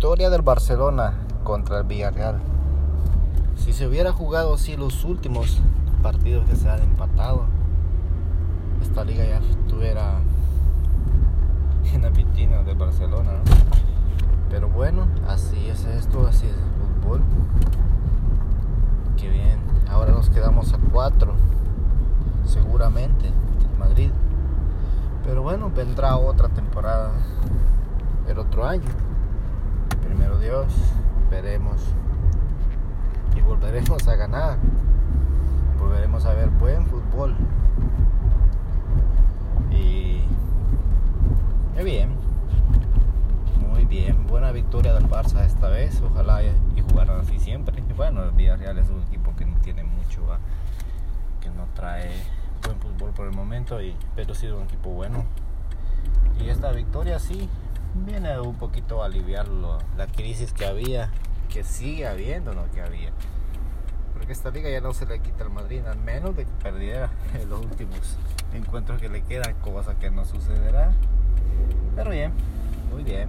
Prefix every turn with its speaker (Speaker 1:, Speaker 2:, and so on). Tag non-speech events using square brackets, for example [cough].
Speaker 1: victoria del Barcelona contra el Villarreal. Si se hubiera jugado así los últimos partidos que se han empatado, esta liga ya estuviera [laughs] en la piscina del Barcelona. Pero bueno, así es esto, así es el fútbol. Qué bien. Ahora nos quedamos a cuatro, seguramente, en Madrid. Pero bueno, vendrá otra temporada, el otro año. Dios, veremos. Y volveremos a ganar. Volveremos a ver buen fútbol. Y qué bien. Muy bien. Buena victoria del Barça esta vez. Ojalá y jugaran así siempre. Bueno, el Villarreal es un equipo que no tiene mucho, que no trae buen fútbol por el momento, y, pero ha sido un equipo bueno. Y esta victoria sí viene un poquito a aliviar la crisis que había, que sigue habiendo, no que había. Porque esta liga ya no se le quita al Madrid, al menos de que perdiera [laughs] los últimos encuentros que le quedan, cosa que no sucederá. Pero bien, muy bien.